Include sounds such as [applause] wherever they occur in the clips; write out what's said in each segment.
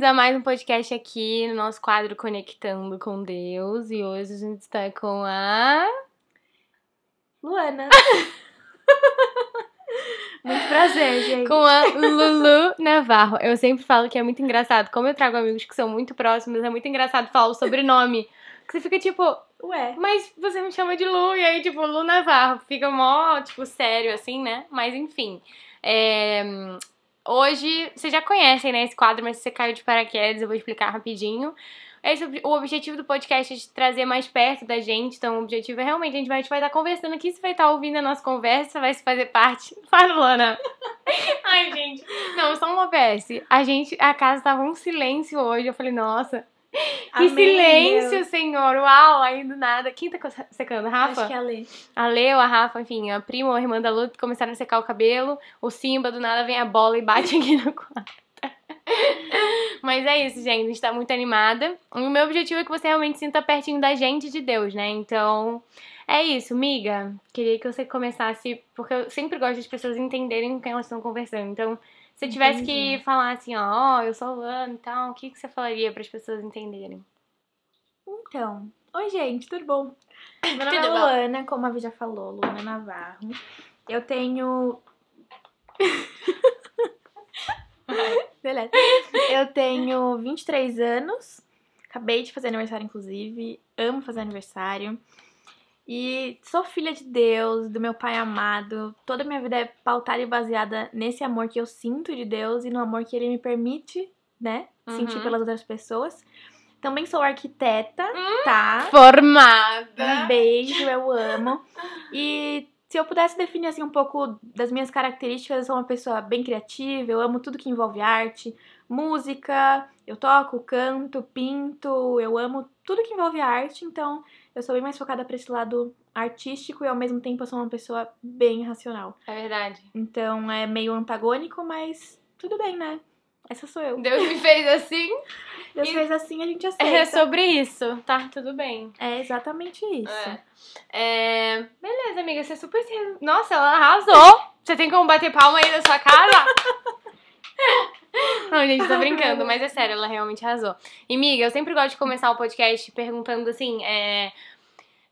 bem-vindos a mais um podcast aqui no nosso quadro Conectando com Deus. E hoje a gente está com a. Luana. [laughs] Muito prazer, gente. Com a Lulu Navarro. Eu sempre falo que é muito engraçado. Como eu trago amigos que são muito próximos, é muito engraçado falar o sobrenome. Que você fica tipo, Ué, mas você me chama de Lu, e aí, tipo, Lu Navarro. Fica mó, tipo, sério, assim, né? Mas enfim. É, Hoje, vocês já conhecem, né, esse quadro, mas se você caiu de paraquedas, eu vou explicar rapidinho. Esse, o objetivo do podcast é de trazer mais perto da gente. Então, o objetivo é realmente, a gente vai, a gente vai estar conversando aqui, você vai estar ouvindo a nossa conversa, vai se fazer parte. [laughs] Fala, Luana. Ai, gente. Não, só uma PS. A gente, a casa tava um silêncio hoje. Eu falei, nossa, [laughs] que Amém, silêncio, Deus. senhor. Uau, aí do nada. Quem tá secando? Rafa? acho que é a Lê. A Leo, a Rafa, enfim, a prima ou a irmã da Lu começaram a secar o cabelo. O Simba, do nada, vem a bola e bate [laughs] aqui no quarto. Mas é isso, gente. A gente tá muito animada. O meu objetivo é que você realmente sinta pertinho da gente de Deus, né? Então, é isso, miga. Queria que você começasse, porque eu sempre gosto das pessoas entenderem com quem elas estão conversando. Então, se eu tivesse que Entendi. falar assim, ó, ó, eu sou Luana e tal, o que, que você falaria para as pessoas entenderem? Então, oi, gente, tudo bom? [coughs] Meu nome Tudo é bom. Luana, como a Vi já falou, Luana Navarro. Eu tenho. Beleza. [laughs] Eu tenho 23 anos. Acabei de fazer aniversário, inclusive. Amo fazer aniversário. E sou filha de Deus, do meu pai amado. Toda a minha vida é pautada e baseada nesse amor que eu sinto de Deus e no amor que ele me permite, né? Sentir Uhum. pelas outras pessoas. Também sou arquiteta, tá? Formada! Um beijo, eu amo. E se eu pudesse definir assim um pouco das minhas características, eu sou uma pessoa bem criativa, eu amo tudo que envolve arte, música, eu toco, canto, pinto, eu amo tudo que envolve arte, então eu sou bem mais focada para esse lado artístico e ao mesmo tempo eu sou uma pessoa bem racional. É verdade. Então é meio antagônico, mas tudo bem, né? Essa sou eu. Deus me fez assim. [laughs] Deus E- fez assim, a gente aceita. É sobre isso, tá? Tudo bem. É exatamente isso. É. É, Beleza, amiga, você super. Nossa, ela arrasou! Você tem como bater palma aí na sua casa? [laughs] [laughs] Não, gente, tô [laughs] brincando, mas é sério, ela realmente arrasou. E, amiga, eu sempre gosto de começar o podcast perguntando assim: é.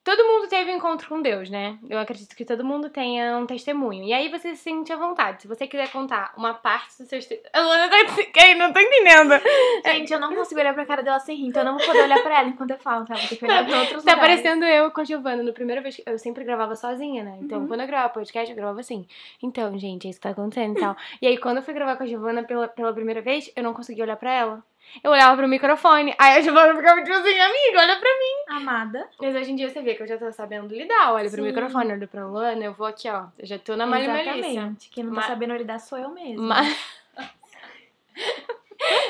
Todo mundo teve um encontro com Deus, né? Eu acredito que todo mundo tenha um testemunho. E aí você se sente à vontade. Se você quiser contar uma parte dos seus testemunhos. A Luana tá. Quem? Não tô entendendo. [laughs] Gente, eu não consigo olhar pra cara dela sem rir, então eu não vou poder olhar pra ela enquanto eu falo, tá? Vou ter que olhar pra outros Tá lugares. parecendo eu com a Giovana. Na primeira vez eu sempre gravava sozinha, né? Então, Uhum. quando eu gravava podcast, eu gravava assim. Então, gente, é isso que tá acontecendo e tal. E aí, quando eu fui gravar com a Giovana pela, pela primeira vez, eu não conseguia olhar pra ela. Eu olhava pro microfone. Aí a Giovana ficava tipo assim, amiga, olha pra mim. Amada. Mas hoje em dia você vê que eu já tô sabendo lidar. Olho pro microfone, olho pra Luana, eu vou aqui, ó. Eu já tô na malha. Exatamente. Quem não tá Ma- sabendo lidar sou eu mesma. Mas... [laughs]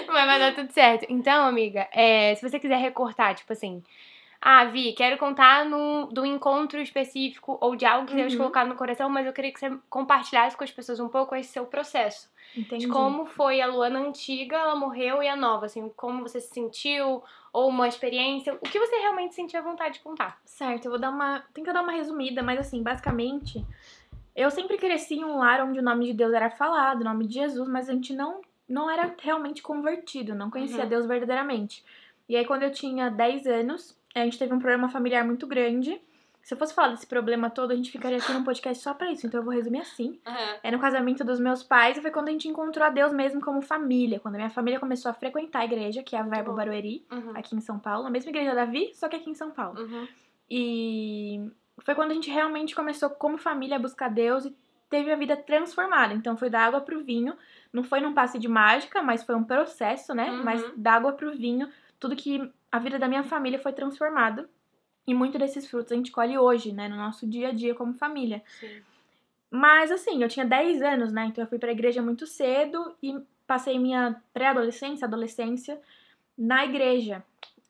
Mas vai dar tudo certo. Então, amiga, é, se você quiser recortar, tipo assim. Ah, Vi, quero contar no, do encontro específico ou de algo que Deus Uhum. colocado no coração, mas eu queria que você compartilhasse com as pessoas um pouco esse seu processo. Entendi. De como foi a Luana antiga, ela morreu e a nova, assim, como você se sentiu, ou uma experiência, o que você realmente sentiu à vontade de contar. Certo, eu vou dar uma. Tentar dar uma resumida, mas assim, basicamente, eu sempre cresci em um lar onde o nome de Deus era falado, o nome de Jesus, mas a gente não, não era realmente convertido, não conhecia Uhum. Deus verdadeiramente. E aí, quando eu tinha 10 anos, a gente teve um problema familiar muito grande. Se eu fosse falar desse problema todo, a gente ficaria aqui num podcast só pra isso, então eu vou resumir assim. É no casamento dos meus pais e foi quando a gente encontrou a Deus mesmo como família. Quando a minha família começou a frequentar a igreja, que é a Verbo. Barueri, Uhum. aqui em São Paulo. A mesma igreja da Davi, só que aqui em São Paulo. Uhum. E foi quando a gente realmente começou como família a buscar Deus e teve a vida transformada. Então foi da água pro vinho. Não foi num passe de mágica, mas foi um processo, né? Uhum. Mas da água pro vinho, tudo que a vida da minha família foi transformado. E muito desses frutos a gente colhe hoje, né? No nosso dia a dia como família. Sim. Mas assim, eu tinha 10 anos, né? Então eu fui pra igreja muito cedo e passei minha pré-adolescência, adolescência na igreja.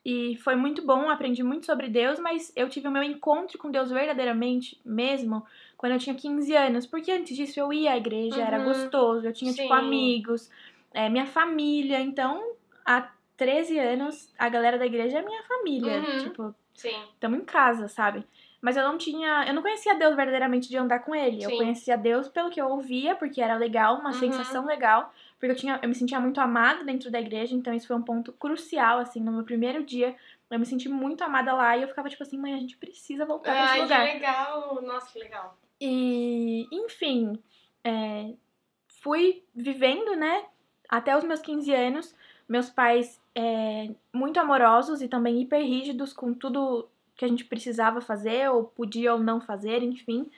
E foi muito bom, aprendi muito sobre Deus, mas eu tive o meu encontro com Deus verdadeiramente mesmo quando eu tinha 15 anos. Porque antes disso eu ia à igreja, era Uhum. gostoso, eu tinha, tipo, Sim. amigos, é, minha família. Então, há 13 anos, a galera da igreja é minha família. Uhum. Tipo, estamos em casa, sabe? Mas eu não tinha. Eu não conhecia Deus verdadeiramente de andar com ele. Sim. Eu conhecia Deus pelo que eu ouvia, porque era legal, uma Uhum. sensação legal. porque eu, tinha, eu me sentia muito amada dentro da igreja, então isso foi um ponto crucial, assim, no meu primeiro dia. Eu me senti muito amada lá e eu ficava tipo assim, mãe, a gente precisa voltar pra esse Ai, lugar. que legal. Nossa, que legal. E, enfim, é, fui vivendo, né, até os meus 15 anos. Meus pais é, muito amorosos e também hiper rígidos com tudo que a gente precisava fazer, ou podia ou não fazer, enfim.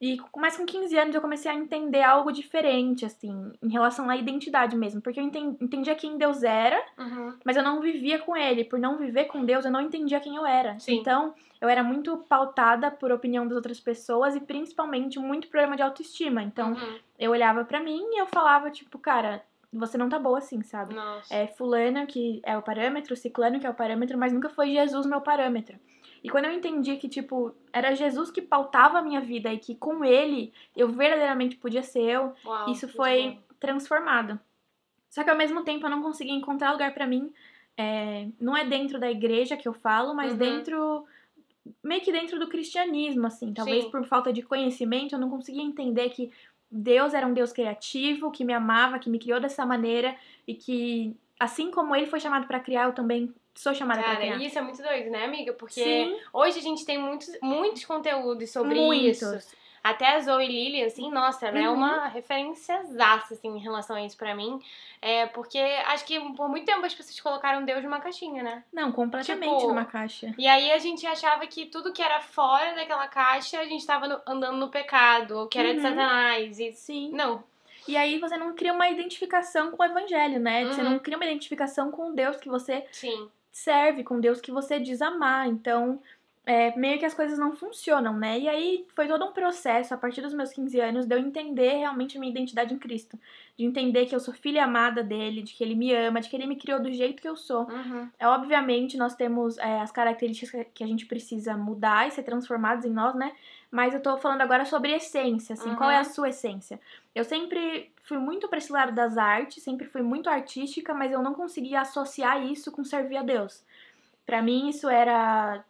E mais com 15 anos eu comecei a entender algo diferente, assim, em relação à identidade mesmo. Porque eu enten- entendia quem Deus era, Uhum. mas eu não vivia com ele. Por não viver com Deus, eu não entendia quem eu era. Sim. Então, eu era muito pautada por opinião das outras pessoas e principalmente muito problema de autoestima. Então, Uhum. eu olhava pra mim e eu falava, tipo, cara, você não tá boa assim, sabe? Nossa. É fulana que é o parâmetro, ciclano que é o parâmetro, mas nunca foi Jesus meu parâmetro. E quando eu entendi que, tipo, era Jesus que pautava a minha vida e que com ele eu verdadeiramente podia ser eu, Uau, isso foi bom. transformado. Só que ao mesmo tempo eu não conseguia encontrar lugar pra mim. é, não é dentro da igreja que eu falo, mas Uhum. dentro. meio que dentro do cristianismo, assim. Talvez Sim. por falta de conhecimento eu não conseguia entender que Deus era um Deus criativo, que me amava, que me criou dessa maneira e que, assim como ele foi chamado pra criar, eu também sou chamada pra Cara, criar. isso é muito doido, né, amiga? Porque Sim, hoje a gente tem muitos, muitos conteúdos sobre muitos. isso. Até a Zoe Lily, assim, nossa, ela é Uhum. uma referência assim, em relação a isso pra mim. É, porque acho que por muito tempo as pessoas colocaram Deus numa caixinha, né? Não, completamente Tipo, numa caixa. E aí a gente achava que tudo que era fora daquela caixa, a gente tava no- andando no pecado, ou que era de Uhum. Satanás. E... Sim. Não. E aí você não cria uma identificação com o evangelho, né? Você Uhum. não cria uma identificação com o Deus que você Sim. serve, com Deus que você diz amar. Então, é, meio que as coisas não funcionam, né? E aí foi todo um processo, a partir dos meus 15 anos, de eu entender realmente a minha identidade em Cristo. De entender que eu sou filha amada dele, de que ele me ama, de que ele me criou do jeito que eu sou. Uhum. É, obviamente, nós temos é, as características que a gente precisa mudar e ser transformados em nós, né? Mas eu tô falando agora sobre essência, assim, qual é a Uhum. sua essência? Eu sempre fui muito pra esse lado das artes, sempre fui muito artística, mas eu não conseguia associar isso com servir a Deus. Pra mim, isso era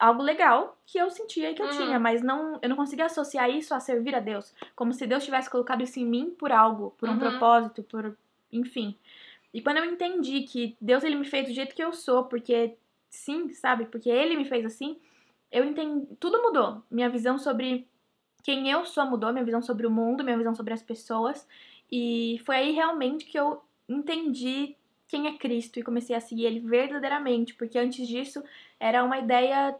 algo legal que eu sentia e que eu Uhum. tinha, mas não, eu não conseguia associar isso a servir a Deus, como se Deus tivesse colocado isso em mim por algo, por um Uhum. propósito, por enfim. E quando eu entendi que Deus ele me fez do jeito que eu sou, porque sim, sabe? Porque ele me fez assim, eu entendi, tudo mudou. Minha visão sobre quem eu sou mudou, minha visão sobre o mundo, minha visão sobre as pessoas, e foi aí realmente que eu entendi quem é Cristo e comecei a seguir ele verdadeiramente, porque antes disso era uma ideia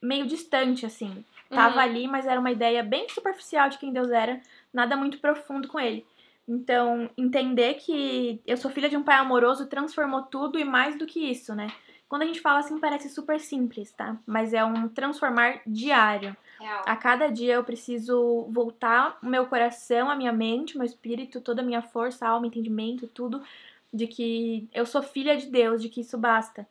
meio distante assim. Tava Uhum. ali, mas era uma ideia bem superficial de quem Deus era, nada muito profundo com ele. Então, entender que eu sou filha de um pai amoroso transformou tudo e mais do que isso, né? Quando a gente fala assim, parece super simples, tá? Mas é um transformar diário. Real. A cada dia eu preciso voltar o meu coração, a minha mente, o meu espírito, toda a minha força, alma, entendimento, tudo, de que eu sou filha de Deus, de que isso basta.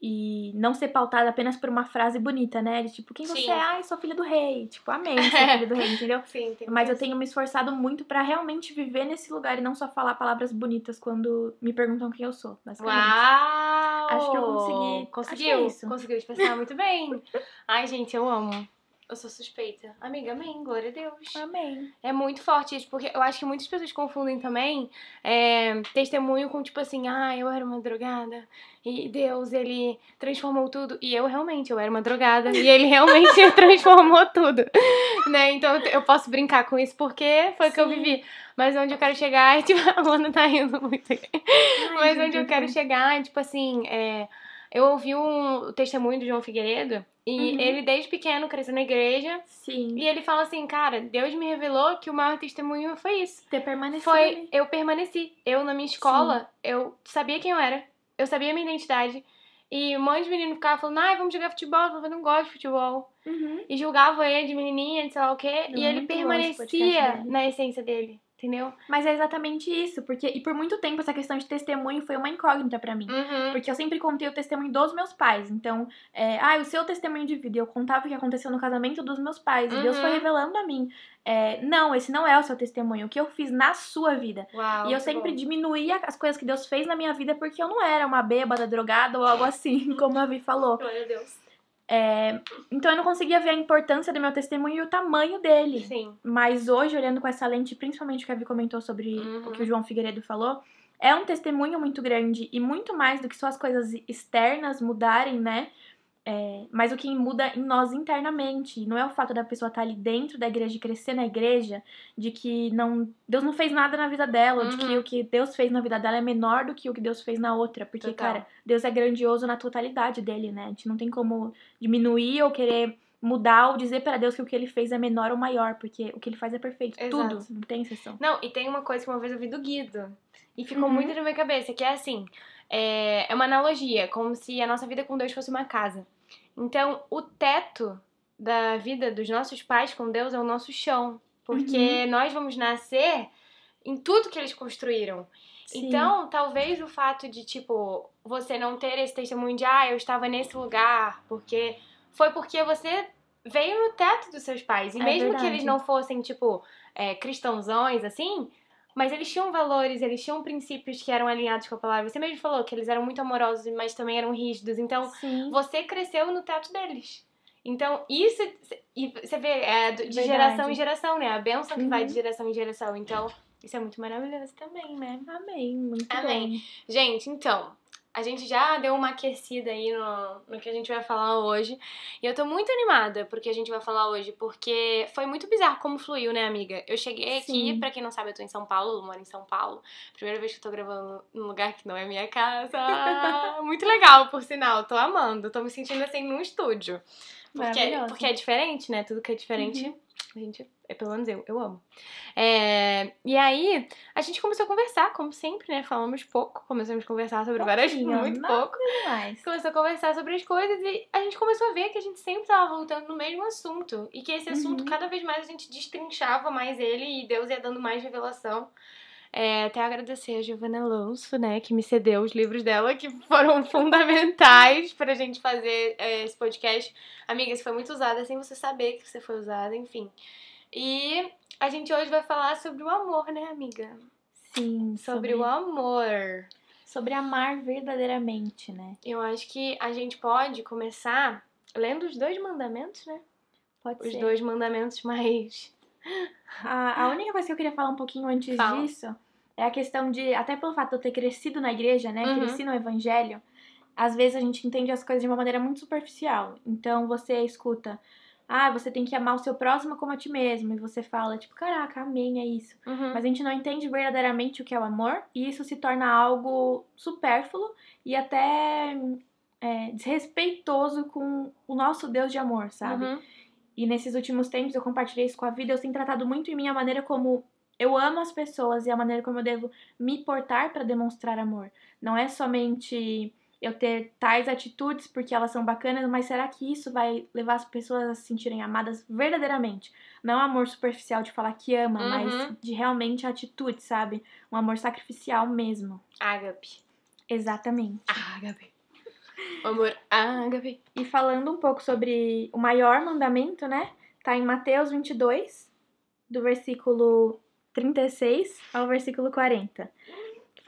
E não ser pautada apenas por uma frase bonita, né? De tipo, quem Sim. você é? Ai, sou filha do rei. Tipo, amém, [laughs] sou filha do rei, entendeu? Sim, tem Mas eu tenho me esforçado muito pra realmente viver nesse lugar e não só falar palavras bonitas quando me perguntam quem eu sou, basicamente. Uau! Acho que eu consegui- Conseguiu. acho que é isso. Conseguiu expressar muito bem. [laughs] Ai, gente, eu amo. Eu sou suspeita. Amiga, amém. Glória a Deus. Amém. É muito forte isso, porque eu acho que muitas pessoas confundem também é, testemunho com tipo assim, ah, eu era uma drogada e Deus, ele transformou tudo. E eu realmente, eu era uma drogada e ele realmente [laughs] [laughs] transformou tudo, né? Então eu posso brincar com isso porque foi o que eu vivi. Mas onde eu quero chegar é, [laughs] tipo, a Luana tá rindo muito aqui. Mas gente, onde eu quero chegar é, tipo assim, é, eu ouvi um testemunho do João Figueiredo e Uhum. ele desde pequeno cresceu na igreja Sim. e ele fala assim, cara, Deus me revelou que o maior testemunho foi isso. Ter permanecido Foi, ali. eu permaneci. Eu, na minha escola, eu sabia quem eu era. Eu sabia a minha identidade. E um monte de menino ficava falando, ai, vamos jogar futebol. Eu falava, não gosto de futebol. Uhum. E julgava ele de menininha, de sei lá o quê. Não, e ele permanecia na essência dele. Entendeu? Mas é exatamente isso, porque e por muito tempo essa questão de testemunho foi uma incógnita pra mim. Uhum. Porque eu sempre contei o testemunho dos meus pais. Então, é, ah, o seu testemunho de vida. Eu contava o que aconteceu no casamento dos meus pais. E Deus Uhum. foi revelando a mim. é, não, esse não é o seu testemunho. O que eu fiz na sua vida. Uau, e eu sempre bom. diminuía as coisas que Deus fez na minha vida porque eu não era uma bêbada, drogada ou algo assim, [laughs] como a Vi falou. Glória a Deus. É, então eu não conseguia ver a importância do meu testemunho e o tamanho dele. Sim. Mas hoje, olhando com essa lente, principalmente o que a Vi comentou sobre Uhum. o que o João Figueiredo falou, é um testemunho muito grande e muito mais do que só as coisas externas mudarem, né? É, mas o que muda em nós internamente. Não é o fato da pessoa estar ali dentro da igreja, de crescer na igreja, de que não Deus não fez nada na vida dela, ou de que Uhum. o que Deus fez na vida dela é menor do que o que Deus fez na outra. Porque, Total. cara, Deus é grandioso na totalidade dele, né? A gente não tem como diminuir ou querer mudar ou dizer para Deus que o que ele fez é menor ou maior, porque o que ele faz é perfeito. Exato. Tudo, não tem exceção. Não, e tem uma coisa que uma vez eu vi do Guido. E ficou Uhum. muito na minha cabeça, que é assim, é, é uma analogia, como se a nossa vida com Deus fosse uma casa. Então, o teto da vida dos nossos pais com Deus é o nosso chão. Porque Uhum. nós vamos nascer em tudo que eles construíram. Sim. Então, talvez o fato de, tipo, você não ter esse testemunho de, ah, eu estava nesse lugar, porque. Foi porque você veio no teto dos seus pais. E É mesmo que verdade. eles não fossem, tipo, é, cristãozões, assim, mas eles tinham valores, eles tinham princípios que eram alinhados com a palavra. Você mesmo falou que eles eram muito amorosos, mas também eram rígidos. Então, Sim. você cresceu no teto deles. Então, isso. E você vê, é de Verdade. geração em geração, né? A benção que vai Uhum. de geração em geração. Então, isso é muito maravilhoso também, né? Amém, muito Amém. bom. Gente, então, a gente já deu uma aquecida aí no, no que a gente vai falar hoje. E eu tô muito animada porque a gente vai falar hoje, porque foi muito bizarro como fluiu, né, amiga? Eu cheguei aqui, Sim. pra quem não sabe, eu tô em São Paulo, eu moro em São Paulo. Primeira vez que eu tô gravando num lugar que não é minha casa. [laughs] muito legal, por sinal, tô amando. Tô me sentindo assim num estúdio. Porque, porque é diferente, né? Tudo que é diferente, a gente, pelo menos eu, eu amo. É, e aí, a gente começou a conversar, como sempre, né? Falamos pouco, começamos a conversar sobre várias Pouquinho, muito pouco. Demais. Começou a conversar sobre as coisas e a gente começou a ver que a gente sempre tava voltando no mesmo assunto. E que esse assunto, Uhum. cada vez mais, a gente destrinchava mais ele e Deus ia dando mais revelação. É, até agradecer a Giovanna Alonso, né, que me cedeu os livros dela, que foram [laughs] fundamentais pra gente fazer é, esse podcast. Amiga, isso foi muito usada sem você saber que você foi usada, enfim. E a gente hoje vai falar sobre o amor, né, amiga? Sim, Sobre, o amor. sobre amar verdadeiramente, né? Eu acho que a gente pode começar lendo os dois mandamentos, né? Pode Os ser. dois mandamentos mais. A, a única coisa que eu queria falar um pouquinho antes Fala. disso é a questão de, até pelo fato de eu ter crescido na igreja, né? Uhum. Cresci no evangelho, às vezes a gente entende as coisas de uma maneira muito superficial. Então você escuta, ah, você tem que amar o seu próximo como a ti mesmo. E você fala, tipo, caraca, amém, é isso. Uhum. Mas a gente não entende verdadeiramente o que é o amor, e isso se torna algo supérfluo e até é, desrespeitoso com o nosso Deus de amor, sabe? Uhum. E nesses últimos tempos eu compartilhei isso com a vida, eu tenho tratado muito em mim a maneira como eu amo as pessoas e a maneira como eu devo me portar para demonstrar amor. Não é somente eu ter tais atitudes porque elas são bacanas, mas será que isso vai levar as pessoas a se sentirem amadas verdadeiramente? Não um amor superficial de falar que ama, Uhum. mas de realmente atitude, sabe? Um amor sacrificial mesmo. Ágape. Exatamente. Ágape. Amor, ágape. E falando um pouco sobre o maior mandamento, né? Tá em Mateus 22, do versículo 36 ao versículo 40.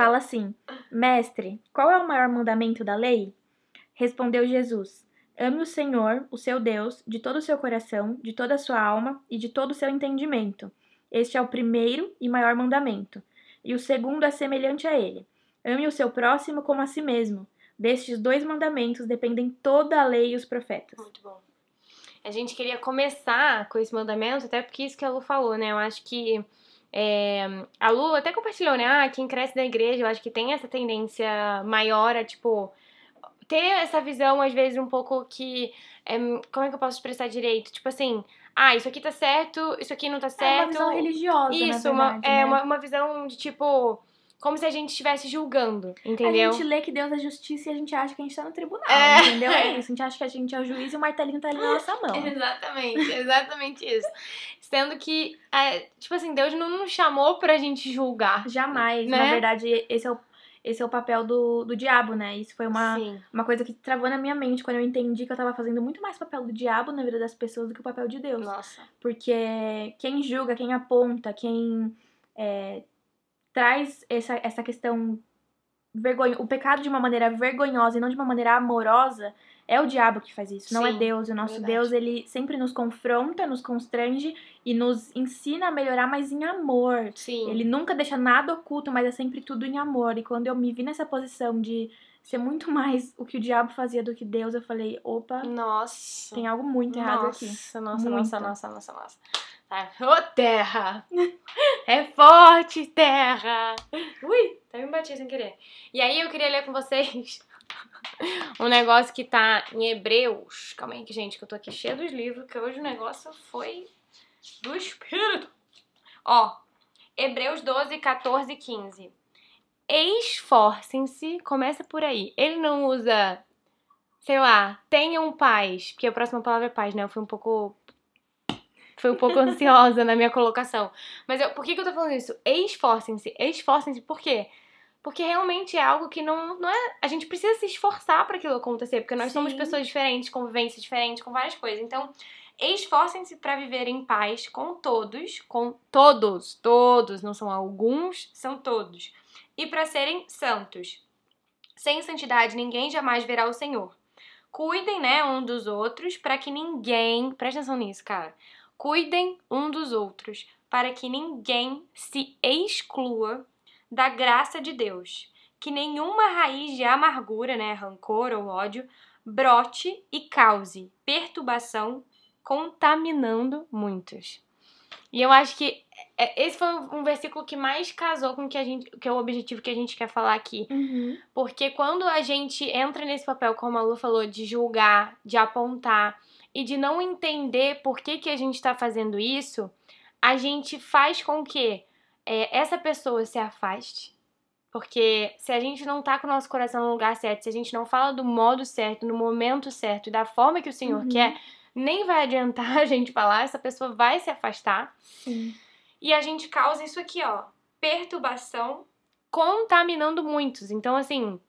Fala assim: Mestre, qual é o maior mandamento da lei? Respondeu Jesus: Ame o Senhor, o seu Deus, de todo o seu coração, de toda a sua alma e de todo o seu entendimento. Este é o primeiro e maior mandamento. E o segundo é semelhante a ele: Ame o seu próximo como a si mesmo. Destes dois mandamentos dependem toda a lei e os profetas. Muito bom. A gente queria começar com esse mandamento, até porque isso que a Lu falou, né? Eu acho que é, a Lu até compartilhou, né? Ah, quem cresce na igreja, eu acho que tem essa tendência maior a, tipo, ter essa visão, às vezes, um pouco que. é, como é que eu posso expressar direito? Tipo assim, ah, isso aqui tá certo, isso aqui não tá É uma certo. visão religiosa, Isso, uma, é né? uma, uma visão de tipo. Como se a gente estivesse julgando, A entendeu? gente lê que Deus é justiça e a gente acha que a gente tá no tribunal, É. entendeu? É isso. A gente acha que a gente é o juiz e o martelinho tá ali na nossa mão. [laughs] Exatamente, exatamente isso. Sendo que, é, tipo assim, Deus não nos chamou pra gente julgar. Jamais. Né? Na verdade, esse é o, esse é o papel do, do diabo, né? Isso foi uma, Sim. uma coisa que travou na minha mente quando eu entendi que eu tava fazendo muito mais papel do diabo na vida das pessoas do que o papel de Deus. Nossa. Porque quem julga, quem aponta, quem é, traz essa, essa questão vergonho, o pecado de uma maneira vergonhosa e não de uma maneira amorosa, é o diabo que faz isso, não é Sim, Deus. O nosso verdade. Deus, ele sempre nos confronta, nos constrange e nos ensina a melhorar, mas em amor. Sim. Ele nunca deixa nada oculto, mas é sempre tudo em amor. E quando eu me vi nessa posição de ser muito [laughs] mais o que o diabo fazia do que Deus, eu falei, opa, Nossa. tem algo muito errado aqui. Nossa, nossa, Muito. nossa, nossa, nossa, nossa. Tá. [laughs] Ô, terra! É forte, terra! Ui, até me bati sem querer. E aí eu queria ler com vocês [laughs] um negócio que tá em Hebreus. Calma aí, gente, que eu tô aqui cheia dos livros, que hoje o negócio foi do Espírito. Ó, Hebreus 12, 14 e 15. Esforcem-se, começa por aí. Ele não usa, sei lá, tenham paz, porque a próxima palavra é paz, né? Eu fui um pouco. Fui um pouco [laughs] ansiosa na minha colocação. Mas eu, por que, que eu tô falando isso? Esforcem-se, esforcem-se, por quê? Porque realmente é algo que não, não é. A gente precisa se esforçar para aquilo acontecer, porque nós somos Sim. pessoas diferentes, convivência diferente, com várias coisas. Então, esforcem-se para viver em paz com todos, com todos, todos, não são alguns, são todos. E para serem santos. Sem santidade ninguém jamais verá o Senhor. Cuidem, né, um dos outros, para que ninguém, presta atenção nisso, cara. Cuidem um dos outros, para que ninguém se exclua da graça de Deus. Que nenhuma raiz de amargura, né, rancor ou ódio, brote e cause perturbação, contaminando muitos. E eu acho que é, esse foi um versículo que mais casou com o que a gente, que é o objetivo que a gente quer falar aqui. Uhum. Porque quando a gente entra nesse papel, como a Lu falou, de julgar, de apontar e de não entender por que, que a gente está fazendo isso, a gente faz com que é, essa pessoa se afaste. Porque se a gente não tá com o nosso coração no lugar certo, se a gente não fala do modo certo, no momento certo e da forma que o Senhor Uhum. quer, nem vai adiantar [laughs] a gente falar, essa pessoa vai se afastar. Sim. E a gente causa isso aqui, ó, perturbação, contaminando muitos. Então, assim,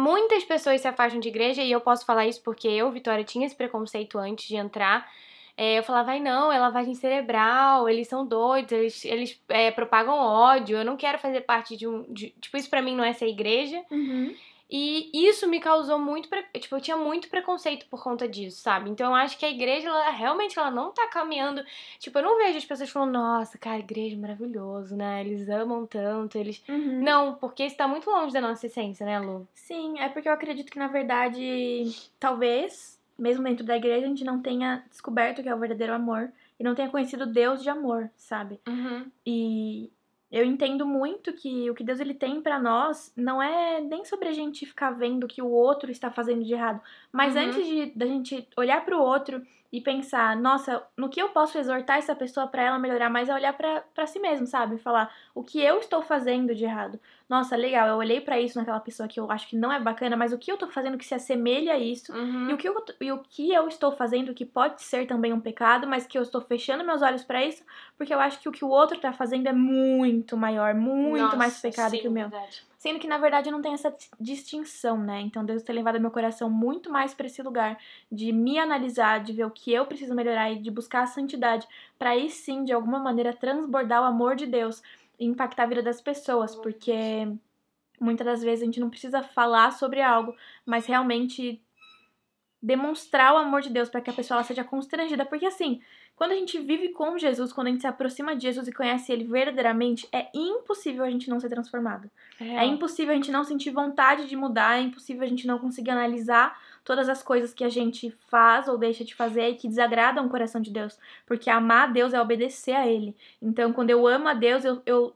muitas pessoas se afastam de igreja e eu posso falar isso porque eu, Vitória, tinha esse preconceito antes de entrar. É, eu falava, ai não, é lavagem cerebral, eles são doidos, eles, eles é, propagam ódio, eu não quero fazer parte de um. de- tipo, isso pra mim não é ser igreja. Uhum. E isso me causou muito. Tipo, eu tinha muito preconceito por conta disso, sabe? Então eu acho que a igreja, ela realmente ela não tá caminhando. Tipo, eu não vejo as pessoas falando, nossa, cara, igreja é maravilhoso, né? Eles amam tanto, eles. Uhum. Não, porque isso tá muito longe da nossa essência, né, Lu? Sim, é porque eu acredito que, na verdade, talvez, mesmo dentro da igreja, a gente não tenha descoberto o que é o verdadeiro amor e não tenha conhecido Deus de amor, sabe? Uhum. E eu entendo muito que o que Deus ele tem pra nós não é nem sobre a gente ficar vendo o que o outro está fazendo de errado, mas Uhum. antes de da gente olhar pro outro e pensar, nossa, no que eu posso exortar essa pessoa pra ela melhorar mais é olhar pra pra si mesmo, sabe? Falar o que eu estou fazendo de errado. Nossa, legal, eu olhei pra isso naquela pessoa que eu acho que não é bacana, mas o que eu tô fazendo que se assemelha a isso? Uhum. E o, que eu, e o que eu estou fazendo que pode ser também um pecado, mas que eu estou fechando meus olhos pra isso, porque eu acho que o que o outro tá fazendo é muito maior, muito Nossa, mais pecado sim, que o meu. verdade. Sendo que na verdade não tem essa dis- distinção, né? Então Deus tem levado meu coração muito mais pra esse lugar de me analisar, de ver o que eu preciso melhorar e de buscar a santidade, pra aí sim, de alguma maneira, transbordar o amor de Deus e impactar a vida das pessoas, porque muitas das vezes a gente não precisa falar sobre algo, mas realmente demonstrar o amor de Deus para que a pessoa seja constrangida, porque assim, quando a gente vive com Jesus, quando a gente se aproxima de Jesus e conhece ele verdadeiramente, é impossível a gente não ser transformado. É impossível a gente não sentir vontade de mudar, é impossível a gente não conseguir analisar todas as coisas que a gente faz ou deixa de fazer e que desagradam o coração de Deus. Porque amar a Deus é obedecer a Ele. Então, quando eu amo a Deus, eu, eu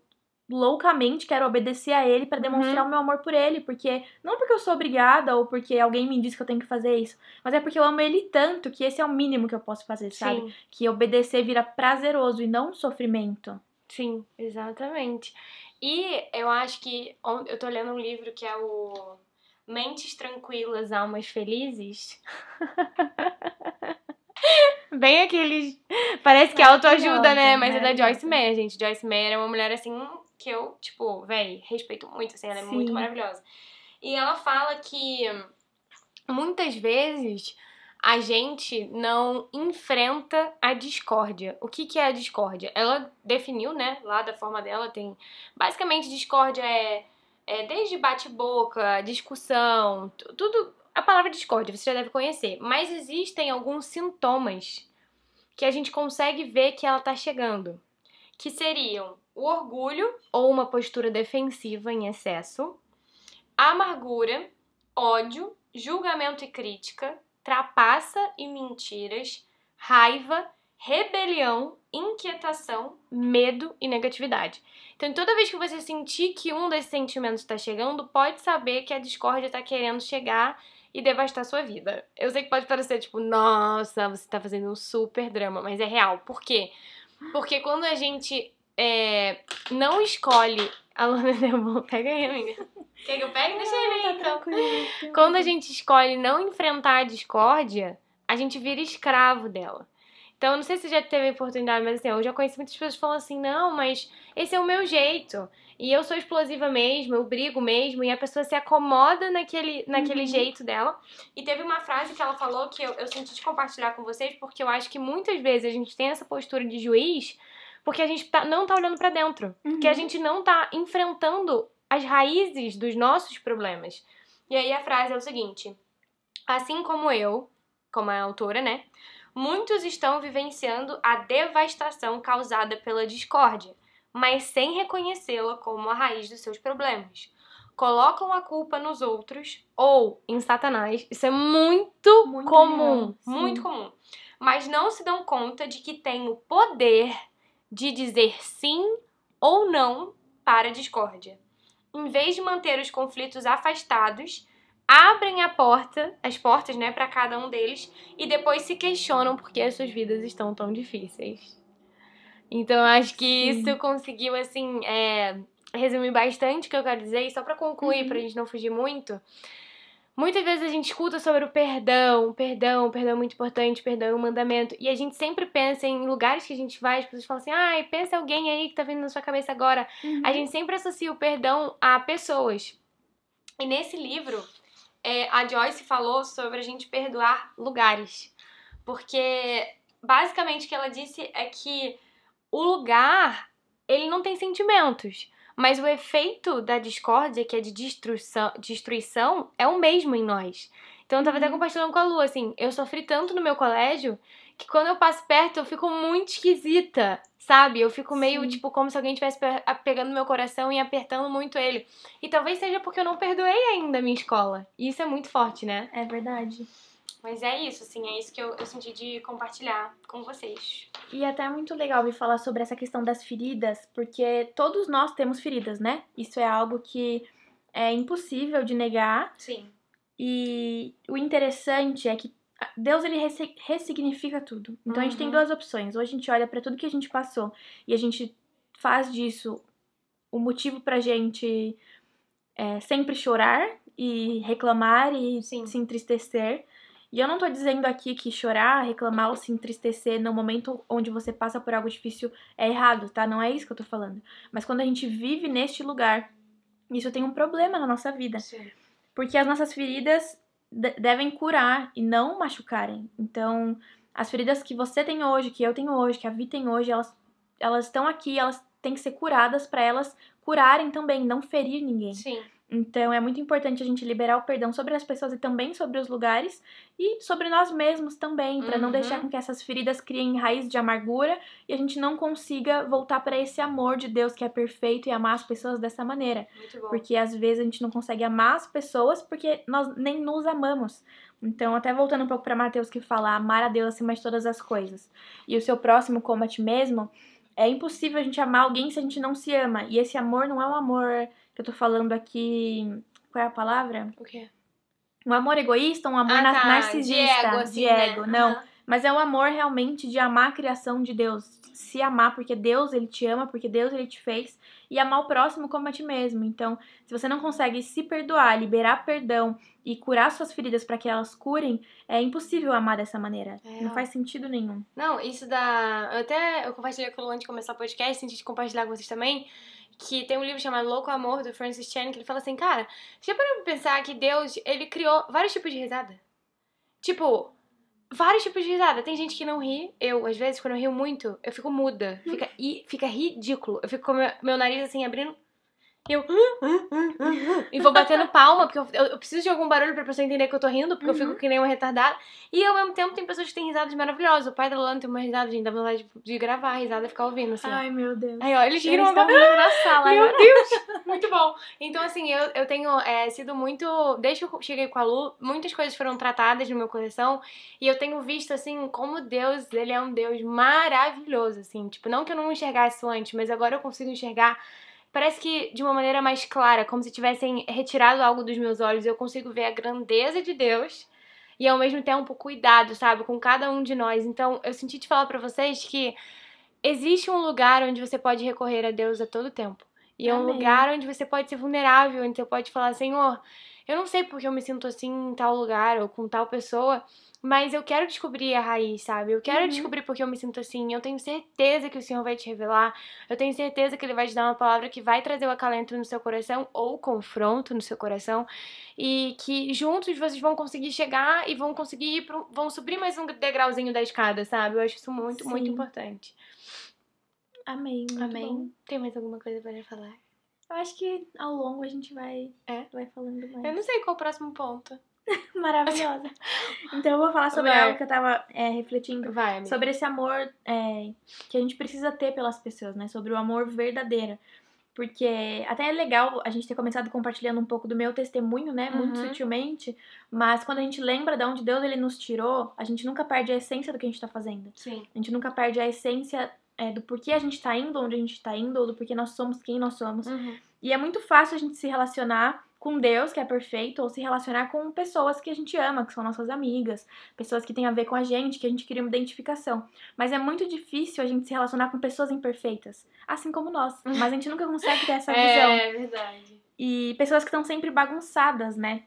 loucamente quero obedecer a Ele para demonstrar o meu amor por Ele. Porque não porque eu sou obrigada ou porque alguém me diz que eu tenho que fazer isso, mas é porque eu amo Ele tanto que esse é o mínimo que eu posso fazer, sabe? Sim, Que obedecer vira prazeroso e não sofrimento. sim, exatamente. E eu acho que eu tô lendo um livro que é o Mentes Tranquilas, Almas Felizes. [laughs] Bem aqueles. Parece que é autoajuda, né? Mas é da Joyce. Meyer, gente. Joyce Meyer é uma mulher assim que eu, tipo, véi, respeito muito, assim, ela é muito Sim. maravilhosa. E ela fala que muitas vezes a gente não enfrenta a discórdia. O que, que é a discórdia? Ela definiu, né, lá da forma dela, tem. Basicamente, discórdia é, É, desde bate-boca, discussão, tudo. A palavra discórdia você já deve conhecer. Mas existem alguns sintomas que a gente consegue ver que ela tá chegando. Que seriam o orgulho ou uma postura defensiva em excesso, amargura, ódio, julgamento e crítica, trapaça e mentiras, raiva, rebelião, inquietação, medo e negatividade. Então, toda vez que você sentir que um desses sentimentos está chegando, pode saber que a discórdia está querendo chegar e devastar sua vida. Eu sei que pode parecer tipo, nossa, você está fazendo um super drama, mas é real. Por quê? Porque quando a gente é, não escolhe. A Luna deu [laughs] Pega aí, amiga. Quer que eu pegue? Deixa ele aí, então. [laughs] Quando a gente escolhe não enfrentar a discórdia, a gente vira escravo dela. Então, eu não sei se já teve oportunidade, mas assim, eu já conheci muitas pessoas que falam assim: não, mas esse é o meu jeito. E eu sou explosiva mesmo, eu brigo mesmo, e a pessoa se acomoda naquele, naquele uhum. jeito dela. E teve uma frase que ela falou que eu, eu senti de compartilhar com vocês, porque eu acho que muitas vezes a gente tem essa postura de juiz porque a gente tá, não tá olhando para dentro. Uhum. Porque a gente não tá enfrentando as raízes dos nossos problemas. E aí a frase é o seguinte: Assim como eu, como a autora, né? Muitos estão vivenciando a devastação causada pela discórdia, mas sem reconhecê-la como a raiz dos seus problemas. Colocam a culpa nos outros ou em Satanás. Isso é muito, muito comum, real, muito comum. Mas não se dão conta de que tem o poder de dizer sim ou não para a discórdia. Em vez de manter os conflitos afastados, abrem a porta, as portas, né, para cada um deles e depois se questionam porque as suas vidas estão tão difíceis. Então, acho que Sim. isso conseguiu, assim, é, resumir bastante o que eu quero dizer. E só para concluir, uhum. pra gente não fugir muito, Muitas vezes a gente escuta sobre o perdão, perdão, perdão é muito importante, perdão é um mandamento. E a gente sempre pensa em lugares que a gente vai, as pessoas falam assim, ai, ah, pensa alguém aí que tá vindo na sua cabeça agora. Uhum. A gente sempre associa o perdão a pessoas. E nesse livro, é, a Joyce falou sobre a gente perdoar lugares. Porque basicamente o que ela disse é que o lugar, ele não tem sentimentos. Mas o efeito da discórdia, que é de destruição, destruição é o mesmo em nós. Então eu tava até uhum. compartilhando com a Lu, assim, eu sofri tanto no meu colégio que quando eu passo perto eu fico muito esquisita, sabe? Eu fico meio, Sim. tipo, como se alguém estivesse pegando meu coração e apertando muito ele. E talvez seja porque eu não perdoei ainda a minha escola. E isso é muito forte, né? É verdade. Mas é isso, assim, é isso que eu, eu senti de compartilhar com vocês. E até é muito legal me falar sobre essa questão das feridas, porque todos nós temos feridas, né? Isso é algo que é impossível de negar. Sim. E o interessante é que Deus ele ressignifica tudo. Então uhum. a gente tem uhum. duas opções. Ou a gente olha para tudo que a gente passou e a gente faz disso o motivo pra gente é, sempre chorar e reclamar e Sim. se entristecer. E eu não tô dizendo aqui que chorar, reclamar ou se entristecer no momento onde você passa por algo difícil é errado, tá? Não é isso que eu tô falando. Mas quando a gente vive neste lugar, isso tem um problema na nossa vida. Sim. Porque as nossas feridas devem curar e não machucarem. Então, as feridas que você tem hoje, que eu tenho hoje, que a Vi tem hoje, elas, elas estão aqui, elas têm que ser curadas para elas curarem também, não ferir ninguém. Sim. Então é muito importante a gente liberar o perdão sobre as pessoas e também sobre os lugares e sobre nós mesmos também, para uhum. não deixar com que essas feridas criem raiz de amargura e a gente não consiga voltar para esse amor de Deus que é perfeito e amar as pessoas dessa maneira. Porque às vezes a gente não consegue amar as pessoas porque nós nem nos amamos. Então, até voltando um pouco para Mateus que fala amar a Deus acima de todas as coisas e o seu próximo como a ti mesmo, é impossível a gente amar alguém se a gente não se ama. E esse amor não é um amor que eu tô falando aqui. Qual é a palavra? O quê? Um amor egoísta, um amor ah, tá. narcisista. De ego, assim, de ego. Né? não. Uhum. Mas é um amor realmente de amar a criação de Deus. Se amar porque Deus ele te ama, porque Deus ele te fez. E amar o próximo como a ti mesmo. Então, se você não consegue se perdoar, liberar perdão e curar suas feridas para que elas curem, é impossível amar dessa maneira. É, não faz sentido nenhum. Não, isso dá. Eu até eu compartilhei com o Luan de começar o podcast, senti de compartilhar com vocês também que tem um livro chamado Louco Amor, do Francis Chan, que ele fala assim, cara, já parou pra pensar que Deus, ele criou vários tipos de risada? Tipo, vários tipos de risada. Tem gente que não ri. Eu, às vezes, quando eu rio muito, eu fico muda. Fica, e, fica ridículo. Eu fico com meu, meu nariz, assim, abrindo eu. e vou batendo palma, porque eu, eu, preciso de algum barulho pra pessoa entender que eu tô rindo, porque eu fico que nem uma retardada. E ao mesmo tempo tem pessoas que têm risadas maravilhosas. O pai da Lulana tem uma risada, gente, dá vontade de, gravar a risada e ficar ouvindo, assim. Ai, meu Deus. Aí, ó, eles riram agora. na sala Meu agora. Deus! [laughs] Muito bom. Então, assim, eu, eu tenho é, sido muito. Desde que eu cheguei com a Lu, muitas coisas foram tratadas no meu coração. E eu tenho visto, assim, como Deus, ele é um Deus maravilhoso, assim. Tipo, não que eu não enxergasse isso antes, mas agora eu consigo enxergar. Parece que de uma maneira mais clara, como se tivessem retirado algo dos meus olhos. Eu consigo ver a grandeza de Deus e ao mesmo tempo cuidado, sabe, com cada um de nós. Então, eu senti te falar pra vocês que existe um lugar onde você pode recorrer a Deus a todo tempo. E é um Amém. lugar onde você pode ser vulnerável, onde você pode falar, Senhor, eu não sei porque eu me sinto assim em tal lugar ou com tal pessoa, mas eu quero descobrir a raiz, sabe? Eu quero Uhum. descobrir porque eu me sinto assim. Eu tenho certeza que o Senhor vai te revelar. Eu tenho certeza que Ele vai te dar uma palavra que vai trazer o acalento no seu coração ou o confronto no seu coração. E que juntos vocês vão conseguir chegar e vão conseguir ir pro, vão subir mais um degrauzinho da escada, sabe? Eu acho isso muito, muito Sim. importante. Amém. muito Amém. bom. Tem mais alguma coisa para falar? Eu acho que ao longo a gente vai, É? vai falando mais. Eu não sei qual o próximo ponto. [laughs] Maravilhosa. [laughs] Então eu vou falar sobre Vai. algo que eu tava é, refletindo. Vai, amiga. Sobre esse amor é, que a gente precisa ter pelas pessoas, né? Sobre o amor verdadeiro. Porque até é legal a gente ter começado compartilhando um pouco do meu testemunho, né? Muito Uhum. sutilmente. Mas quando a gente lembra de onde Deus ele nos tirou, a gente nunca perde a essência do que a gente tá fazendo. Sim. A gente nunca perde a essência é, do porquê a gente tá indo onde a gente tá indo, ou do porquê nós somos quem nós somos. Uhum. E é muito fácil a gente se relacionar com Deus, que é perfeito, ou se relacionar com pessoas que a gente ama, que são nossas amigas, pessoas que têm a ver com a gente, que a gente cria uma identificação. Mas é muito difícil a gente se relacionar com pessoas imperfeitas, assim como nós. [laughs] Mas a gente nunca consegue ter essa visão. É verdade. E pessoas que estão sempre bagunçadas, né?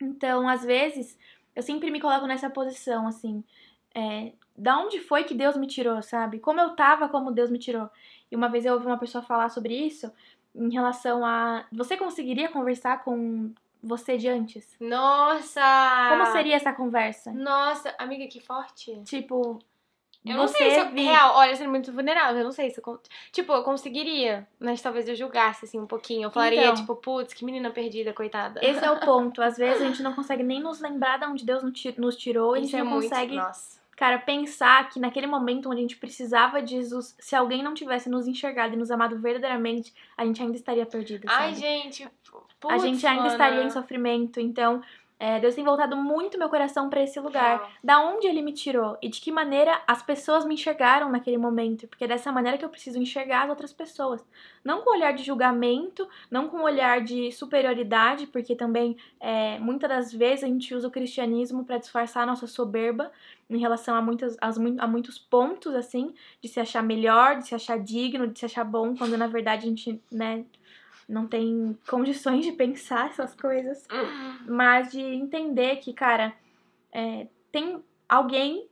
Então, às vezes, eu sempre me coloco nessa posição, assim. É, da onde foi que Deus me tirou, sabe? Como eu tava, como Deus me tirou. E uma vez eu ouvi uma pessoa falar sobre isso, em relação a. Você conseguiria conversar com você de antes? Nossa! Como seria essa conversa? Nossa, amiga, que forte. Tipo. Eu não sei se eu, vi- real, olha, sendo muito vulnerável, eu não sei se eu, tipo, eu conseguiria, mas talvez eu julgasse assim um pouquinho. Eu falaria Então. tipo, putz, que menina perdida, coitada. Esse é o [laughs] ponto. Às vezes a gente não consegue nem nos lembrar de onde Deus nos ti- nos tirou, a gente é não muito, consegue nossa. Cara, pensar que naquele momento onde a gente precisava de Jesus, se alguém não tivesse nos enxergado e nos amado verdadeiramente, a gente ainda estaria perdido. Ai, sabe? gente, putz, a gente ainda estaria em sofrimento. Então, é, Deus tem voltado muito meu coração pra esse lugar. Da onde ele me tirou e de que maneira as pessoas me enxergaram naquele momento. Porque é dessa maneira que eu preciso enxergar as outras pessoas. Não com olhar de julgamento, não com olhar de superioridade, porque também é, muitas das vezes a gente usa o cristianismo pra disfarçar a nossa soberba em relação a, muitas, as mui- a muitos pontos, assim, de se achar melhor, de se achar digno, de se achar bom, quando na verdade a gente, né, não tem condições de pensar essas coisas mas de entender que, cara, é, tem alguém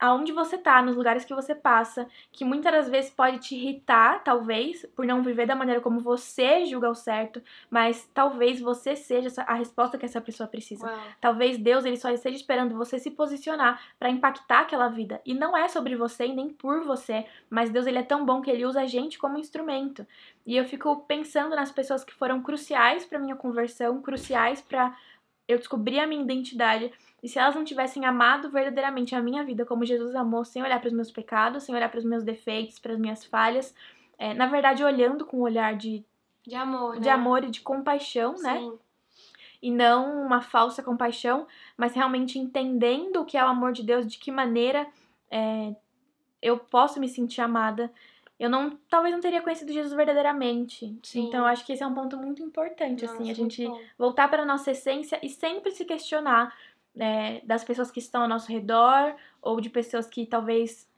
aonde você tá, nos lugares que você passa, que muitas das vezes pode te irritar, talvez, por não viver da maneira como você julga o certo, mas talvez você seja a resposta que essa pessoa precisa. Uau. Talvez Deus ele só esteja esperando você se posicionar pra impactar aquela vida. E não é sobre você e nem por você, mas Deus ele é tão bom que ele usa a gente como instrumento. E eu fico pensando nas pessoas que foram cruciais pra minha conversão, cruciais pra eu descobrir a minha identidade. E se elas não tivessem amado verdadeiramente a minha vida como Jesus amou, sem olhar para os meus pecados, sem olhar para os meus defeitos, para as minhas falhas, é, na verdade olhando com um olhar de, De amor, né? de amor e de compaixão, né? Sim. e não uma falsa compaixão, mas realmente entendendo o que é o amor de Deus, de que maneira é, eu posso me sentir amada. Eu não, talvez não teria conhecido Jesus verdadeiramente. Sim. Então eu acho que esse é um ponto muito importante, Nossa, assim, a gente voltar para nossa essência e sempre se questionar é, das pessoas que estão ao nosso redor ou de pessoas que talvez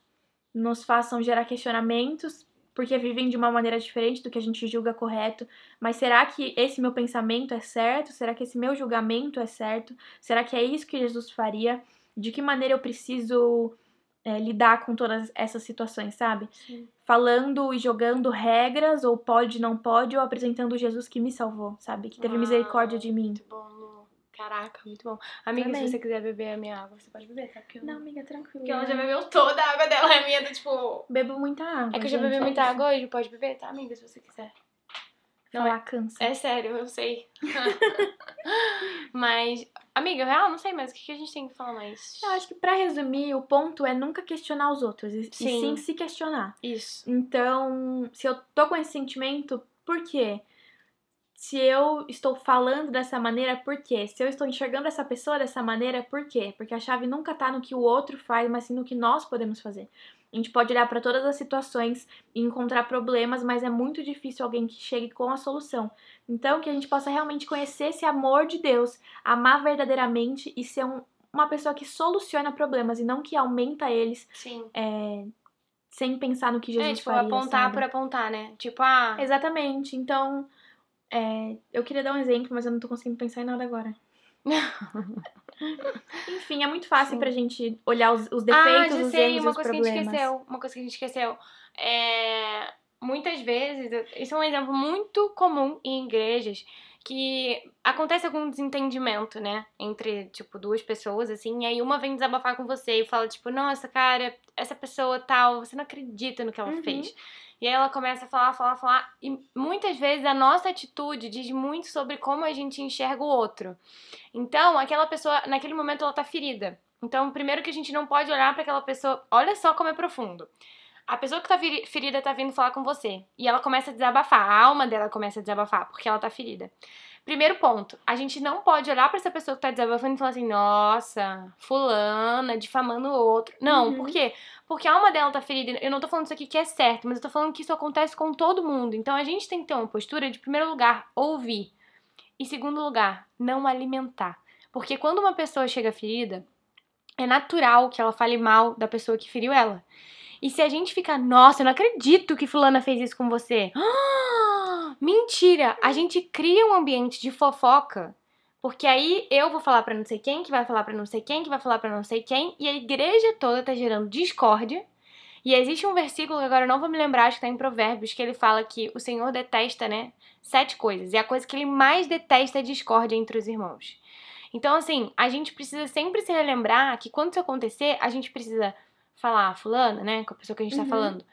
nos façam gerar questionamentos porque vivem de uma maneira diferente do que a gente julga correto. Mas será que esse meu pensamento é certo? Será que esse meu julgamento é certo? Será que é isso que Jesus faria? De que maneira eu preciso é, lidar com todas essas situações, sabe? Sim. Falando e jogando regras, ou pode, não pode, ou apresentando Jesus que me salvou, sabe? Que teve Uau, misericórdia de mim. Muito bom, Lu. Caraca, muito bom. Amiga, Também. se você quiser beber a minha água, você pode beber, tá? Porque, eu... Não, amiga, tranquila. Porque ela já bebeu toda a água dela, a minha tá tipo. Bebo muita água. É que eu já bebi é muita isso. água hoje, pode beber, tá, amiga, se você quiser. Não Foi. há câncer. É sério, eu sei. [laughs] Mas, amiga, real, não sei mais o que a gente tem que falar mais. Eu acho que pra resumir, o ponto é nunca questionar os outros, e e Sim. sim se questionar. Isso. Então, se eu tô com esse sentimento, por quê? Se eu estou falando dessa maneira, por quê? Se eu estou enxergando essa pessoa dessa maneira, por quê? Porque a chave nunca tá no que o outro faz, mas sim no que nós podemos fazer. A gente pode olhar para todas as situações e encontrar problemas, mas é muito difícil alguém que chegue com a solução. Então, que a gente possa realmente conhecer esse amor de Deus, amar verdadeiramente e ser um- uma pessoa que soluciona problemas e não que aumenta eles Sim. é, sem pensar no que Jesus é, tipo, faria. apontar sabe? por apontar, né? Tipo, ah, Exatamente. Então, é, eu queria dar um exemplo, mas eu não tô conseguindo pensar em nada agora. [laughs] Enfim, é muito fácil Sim. pra gente olhar os, os ah, defeitos, já os sei, erros, uma os coisa que a gente problemas. esqueceu. Uma coisa que a gente esqueceu. É, muitas vezes, isso é um exemplo muito comum em igrejas, que acontece algum desentendimento, né? Entre, tipo, duas pessoas, assim, e aí uma vem desabafar com você e fala, tipo, nossa, cara, essa pessoa tal, você não acredita no que ela Uhum. fez. E aí ela começa a falar, falar, falar. E muitas vezes a nossa atitude diz muito sobre como a gente enxerga o outro. Então, aquela pessoa, naquele momento, ela tá ferida. Então, primeiro que a gente não pode olhar pra aquela pessoa. Olha só como é profundo. A pessoa que tá feri- ferida tá vindo falar com você. E ela começa a desabafar. A alma dela começa a desabafar, porque ela tá ferida. Primeiro ponto, a gente não pode olhar pra essa pessoa que tá desabafando e falar assim, nossa, fulana, difamando o outro. Não, Uhum. por quê? Porque a alma dela tá ferida. Eu não tô falando isso aqui que é certo, mas eu tô falando que isso acontece com todo mundo. Então a gente tem que ter uma postura de, primeiro lugar, ouvir. E segundo lugar, não alimentar. Porque quando uma pessoa chega ferida, é natural que ela fale mal da pessoa que feriu ela. E se a gente ficar, nossa, eu não acredito que fulana fez isso com você. [gasps] Ah, mentira! A gente cria um ambiente de fofoca. Porque aí eu vou falar pra não sei quem, que vai falar pra não sei quem, que vai falar pra não sei quem, e a igreja toda tá gerando discórdia. E existe um versículo que agora eu não vou me lembrar, acho que tá em Provérbios, que ele fala que o Senhor detesta, né, sete coisas. E a coisa que ele mais detesta é discórdia entre os irmãos. Então, assim, a gente precisa sempre se relembrar que quando isso acontecer, a gente precisa falar, "Ah, fulana, né, com a pessoa que a gente Uhum. tá falando.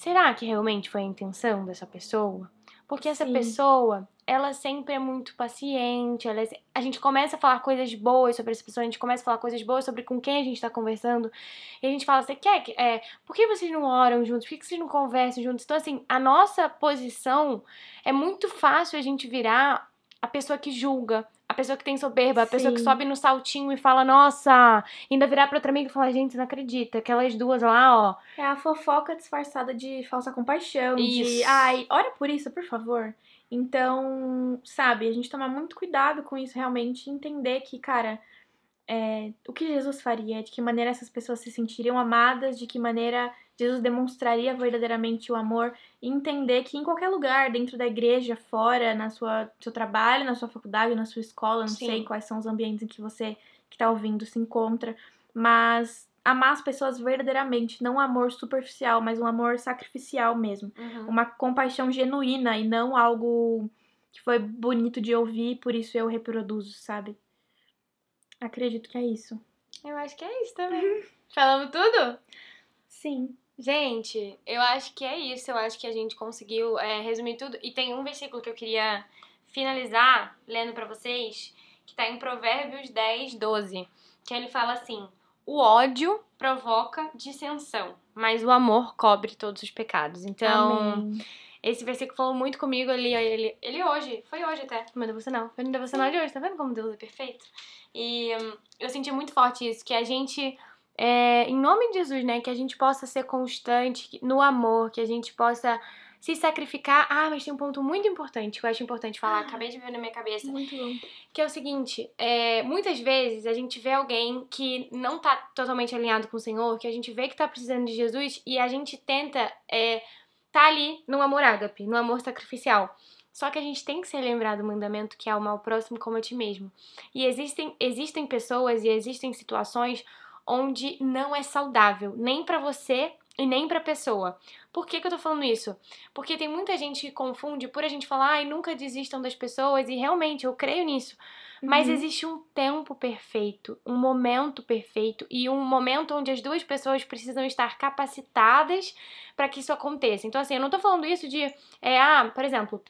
Será que realmente foi a intenção dessa pessoa? Porque essa Sim. pessoa, ela sempre é muito paciente, ela é a gente começa a falar coisas boas sobre essa pessoa, a gente começa a falar coisas boas sobre com quem a gente tá conversando, e a gente fala, você quer que, é, por que vocês não oram juntos? Por que vocês não conversam juntos? Então, assim, a nossa posição é muito fácil a gente virar a pessoa que julga, a pessoa que tem soberba, a pessoa que Sim. sobe no saltinho e fala, nossa, ainda virar pra outra amiga e falar, gente, você não acredita, aquelas duas lá, ó. É a fofoca disfarçada de falsa compaixão, de Isso. ai, ora por isso, por favor. Então, sabe, a gente tomar muito cuidado com isso realmente entender que, cara, é, o que Jesus faria, de que maneira essas pessoas se sentiriam amadas, de que maneira Jesus demonstraria verdadeiramente o amor e entender que em qualquer lugar, dentro da igreja, fora, na sua seu trabalho, na sua faculdade, na sua escola, não Sim. sei quais são os ambientes em que você que tá ouvindo se encontra, mas amar as pessoas verdadeiramente, não um amor superficial, mas um amor sacrificial mesmo, uma compaixão genuína e não algo que foi bonito de ouvir, por isso eu reproduzo, sabe? Acredito que é isso. Eu acho que é isso também. Falamos tudo? Sim. Gente, eu acho que é isso. Eu acho que a gente conseguiu é, resumir tudo. E tem um versículo que eu queria finalizar lendo pra vocês, que tá em Provérbios 10, 12. Que ele fala assim: O ódio provoca dissensão, mas o amor cobre todos os pecados. Então, Amém. esse versículo falou muito comigo ali, ele, ele hoje, foi hoje até, meu devocional. Foi no devocional de hoje, tá vendo como Deus é perfeito? E hum, eu senti muito forte isso, que a gente, é, em nome de Jesus, né, que a gente possa ser constante no amor, que a gente possa se sacrificar. Ah, mas tem um ponto muito importante que eu acho importante falar, acabei de ver na minha cabeça. Muito bom. Que é o seguinte, é, muitas vezes a gente vê alguém que não tá totalmente alinhado com o Senhor, que a gente vê que tá precisando de Jesus e a gente tenta é, tá ali no amor ágape, no amor sacrificial. Só que a gente tem que se lembrar do mandamento que é o mal próximo como a ti mesmo. E existem, existem pessoas e existem situações onde não é saudável, nem pra você e nem pra pessoa. Por que, que eu tô falando isso? Porque tem muita gente que confunde por a gente falar, ai, nunca desistam das pessoas, e realmente eu creio nisso. Mas Uhum. existe um tempo perfeito, um momento perfeito e um momento onde as duas pessoas precisam estar capacitadas para que isso aconteça. Então, assim, eu não tô falando isso de, é, ah, por exemplo,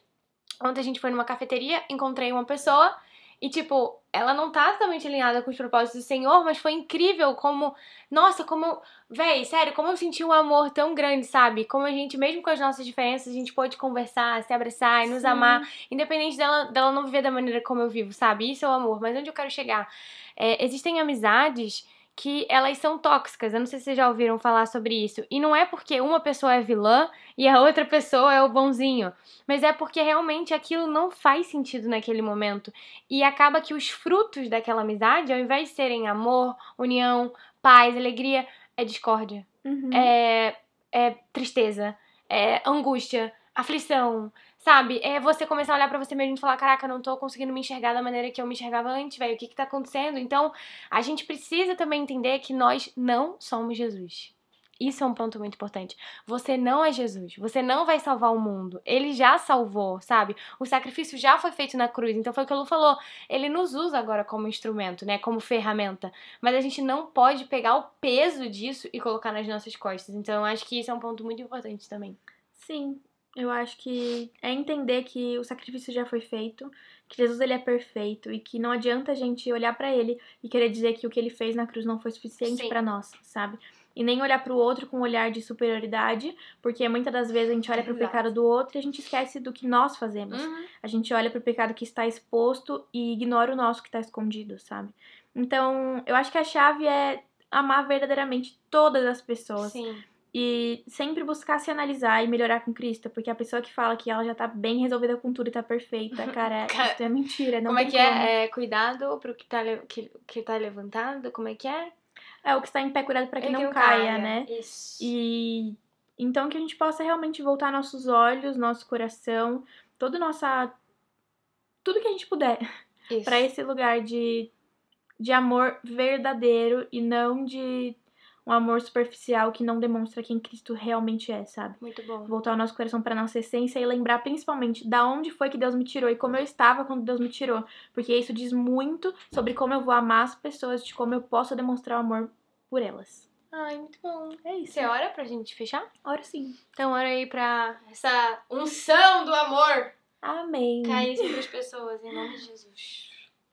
ontem a gente foi numa cafeteria, encontrei uma pessoa e, tipo, ela não tá totalmente alinhada com os propósitos do Senhor, mas foi incrível como, nossa, como eu, véi, sério, como eu senti um amor tão grande, sabe? Como a gente, mesmo com as nossas diferenças, a gente pôde conversar, se abraçar e nos Sim. amar. Independente dela, dela não viver da maneira como eu vivo, sabe? Isso é o amor. Mas onde eu quero chegar? É, existem amizades que elas são tóxicas. Eu não sei se vocês já ouviram falar sobre isso. E não é porque uma pessoa é vilã e a outra pessoa é o bonzinho. Mas é porque realmente aquilo não faz sentido naquele momento. E acaba que os frutos daquela amizade, ao invés de serem amor, união, paz, alegria, é discórdia Uhum. é, é tristeza, é angústia, aflição, sabe? É você começar a olhar pra você mesmo e falar, caraca, não tô conseguindo me enxergar da maneira que eu me enxergava antes, velho. O que que tá acontecendo? Então, a gente precisa também entender que nós não somos Jesus. Isso é um ponto muito importante. Você não é Jesus. Você não vai salvar o mundo. Ele já salvou, sabe? O sacrifício já foi feito na cruz. Então foi o que o Lu falou. Ele nos usa agora como instrumento, né? Como ferramenta. Mas a gente não pode pegar o peso disso e colocar nas nossas costas. Então eu acho que isso é um ponto muito importante também. Sim, eu acho que é entender que o sacrifício já foi feito, que Jesus ele é perfeito e que não adianta a gente olhar pra ele e querer dizer que o que ele fez na cruz não foi suficiente pra nós, sabe? E nem olhar pro outro com um olhar de superioridade, porque muitas das vezes a gente olha pro Exato. pecado do outro e a gente esquece do que nós fazemos. A gente olha pro pecado que está exposto e ignora o nosso que está escondido, sabe? Então, eu acho que a chave é amar verdadeiramente todas as pessoas Sim. E sempre buscar se analisar e melhorar com Cristo, porque a pessoa que fala que ela já tá bem resolvida com tudo e tá perfeita, [laughs] cara, Cara, isso é mentira, como é que como. é? é? Cuidado pro que tá, que, que tá levantado? Como é que é? É o que está em pé cuidado pra que É não caia, né? Isso. E então que a gente possa realmente voltar nossos olhos, nosso coração, toda nossa tudo que a gente puder [laughs] pra esse lugar de de amor verdadeiro e não de um amor superficial que não demonstra quem Cristo realmente é, sabe? Muito bom. voltar o nosso coração para nossa essência e lembrar principalmente da onde foi que Deus me tirou e como eu estava quando Deus me tirou, porque isso diz muito sobre como eu vou amar as pessoas, de como eu posso demonstrar o amor por elas. Ai, muito bom. É isso. Você ora pra gente fechar? Ora sim. Então ora aí pra essa unção do amor Amém. cair sobre as pessoas, em nome de Jesus.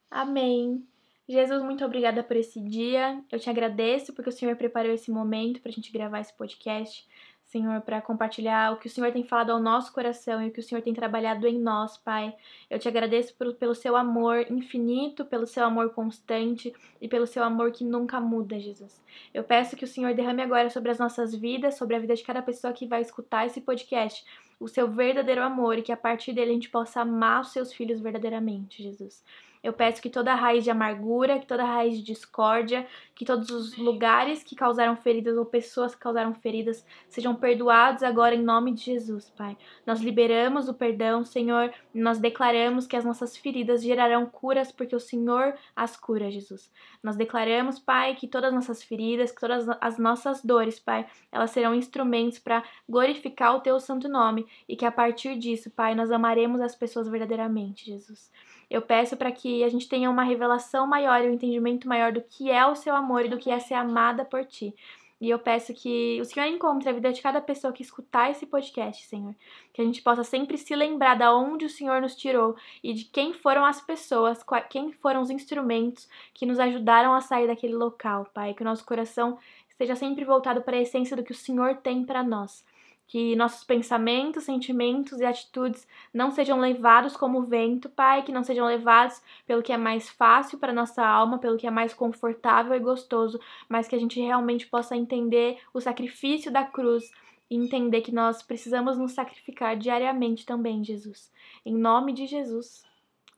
Amém. Jesus, muito obrigada por esse dia. Eu te agradeço porque o Senhor preparou esse momento para a gente gravar esse podcast. Senhor, para compartilhar o que o Senhor tem falado ao nosso coração e o que o Senhor tem trabalhado em nós, Pai. Eu te agradeço pelo, pelo seu amor infinito, pelo seu amor constante e pelo seu amor que nunca muda, Jesus. Eu peço que o Senhor derrame agora sobre as nossas vidas, sobre a vida de cada pessoa que vai escutar esse podcast, o seu verdadeiro amor e que a partir dele a gente possa amar os seus filhos verdadeiramente, Jesus. Eu peço que toda raiz de amargura, que toda raiz de discórdia, que todos os lugares que causaram feridas ou pessoas que causaram feridas sejam perdoados agora em nome de Jesus, Pai. Nós liberamos o perdão, Senhor, e nós declaramos que as nossas feridas gerarão curas porque o Senhor as cura, Jesus. Nós declaramos, Pai, que todas as nossas feridas, que todas as nossas dores, Pai, elas serão instrumentos para glorificar o teu santo nome e que a partir disso, Pai, nós amaremos as pessoas verdadeiramente, Jesus. Eu peço para que a gente tenha uma revelação maior e um entendimento maior do que é o seu amor e do que é ser amada por ti. E eu peço que o Senhor encontre a vida de cada pessoa que escutar esse podcast, Senhor. Que a gente possa sempre se lembrar da onde o Senhor nos tirou e de quem foram as pessoas, quem foram os instrumentos que nos ajudaram a sair daquele local, Pai. Que o nosso coração esteja sempre voltado para a essência do que o Senhor tem para nós. Que nossos pensamentos, sentimentos e atitudes não sejam levados como vento, Pai, que não sejam levados pelo que é mais fácil para nossa alma, pelo que é mais confortável e gostoso, mas que a gente realmente possa entender o sacrifício da cruz e entender que nós precisamos nos sacrificar diariamente também, Jesus. Em nome de Jesus.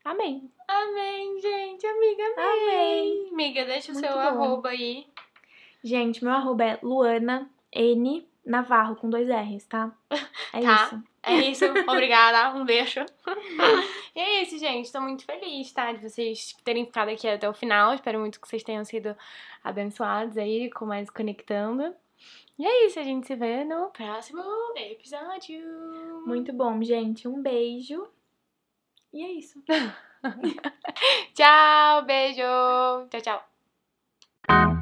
Amém. Amém, gente. Amiga, amém. Amém. Amiga, deixa o seu bom. arroba aí. Gente, meu arroba é Luana N Navarro com dois R's, tá? [laughs] É Tá. isso. É isso. [laughs] Obrigada. Um beijo. e é isso, gente. Tô muito feliz, tá? De vocês terem ficado aqui até o final. Espero muito que vocês tenham sido abençoados aí, com mais conectando. E é isso, a gente se vê no próximo episódio. Muito bom, gente. Um beijo. E é isso. [laughs] tchau, beijo. Tchau, tchau.